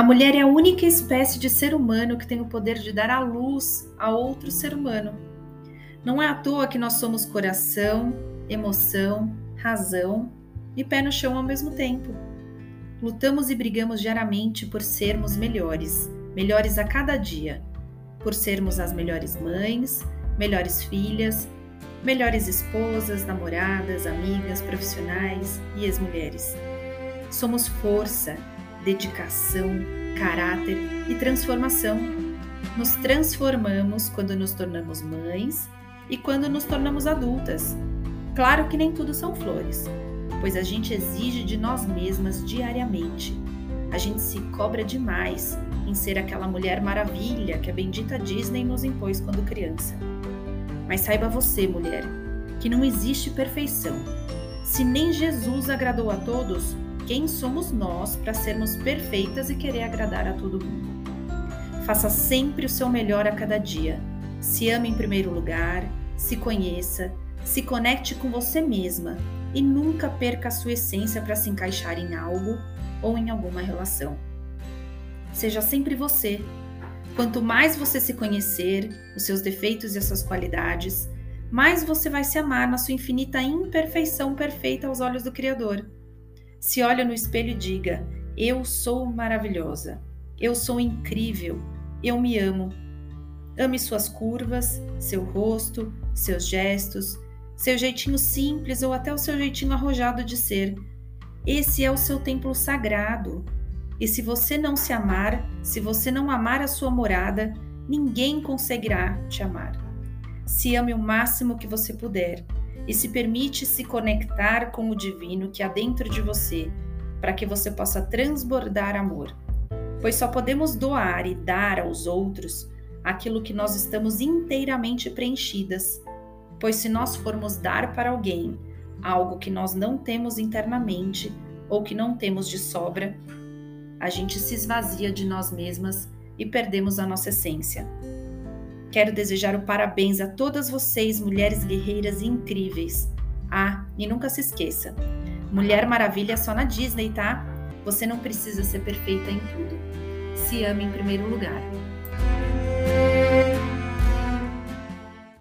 A mulher é a única espécie de ser humano que tem o poder de dar a luz a outro ser humano. Não é à toa que nós somos coração, emoção, razão e pé no chão ao mesmo tempo. Lutamos e brigamos diariamente por sermos melhores, melhores a cada dia, por sermos as melhores mães, melhores filhas, melhores esposas, namoradas, amigas, profissionais e ex-mulheres. Somos força, dedicação, caráter e transformação. Nos transformamos quando nos tornamos mães e quando nos tornamos adultas. Claro que nem tudo são flores, pois a gente exige de nós mesmas diariamente. A gente se cobra demais em ser aquela mulher maravilha que a bendita Disney nos impôs quando criança. Mas saiba você, mulher, que não existe perfeição. Se nem Jesus agradou a todos, quem somos nós para sermos perfeitas e querer agradar a todo mundo? Faça sempre o seu melhor a cada dia. Se ame em primeiro lugar, se conheça, se conecte com você mesma e nunca perca a sua essência para se encaixar em algo ou em alguma relação. Seja sempre você, Quanto mais você se conhecer, os seus defeitos e as suas qualidades, mais você vai se amar na sua infinita imperfeição perfeita aos olhos do Criador. Se olhe no espelho e diga: Eu sou maravilhosa, eu sou incrível, eu me amo. Ame suas curvas, seu rosto, seus gestos, seu jeitinho simples ou até o seu jeitinho arrojado de ser. Esse é o seu templo sagrado, e se você não se amar, se você não amar a sua morada, ninguém conseguirá te amar. Se ame o máximo que você puder e se permite se conectar com o divino que há dentro de você, para que você possa transbordar amor. Pois só podemos doar e dar aos outros aquilo que nós estamos inteiramente preenchidas. Pois se nós formos dar para alguém algo que nós não temos internamente ou que não temos de sobra, a gente se esvazia de nós mesmas e perdemos a nossa essência. Quero desejar o parabéns a todas vocês, mulheres guerreiras e incríveis. Ah, e nunca se esqueça: Mulher Maravilha é só na Disney, tá? Você não precisa ser perfeita em tudo. Se ame em primeiro lugar.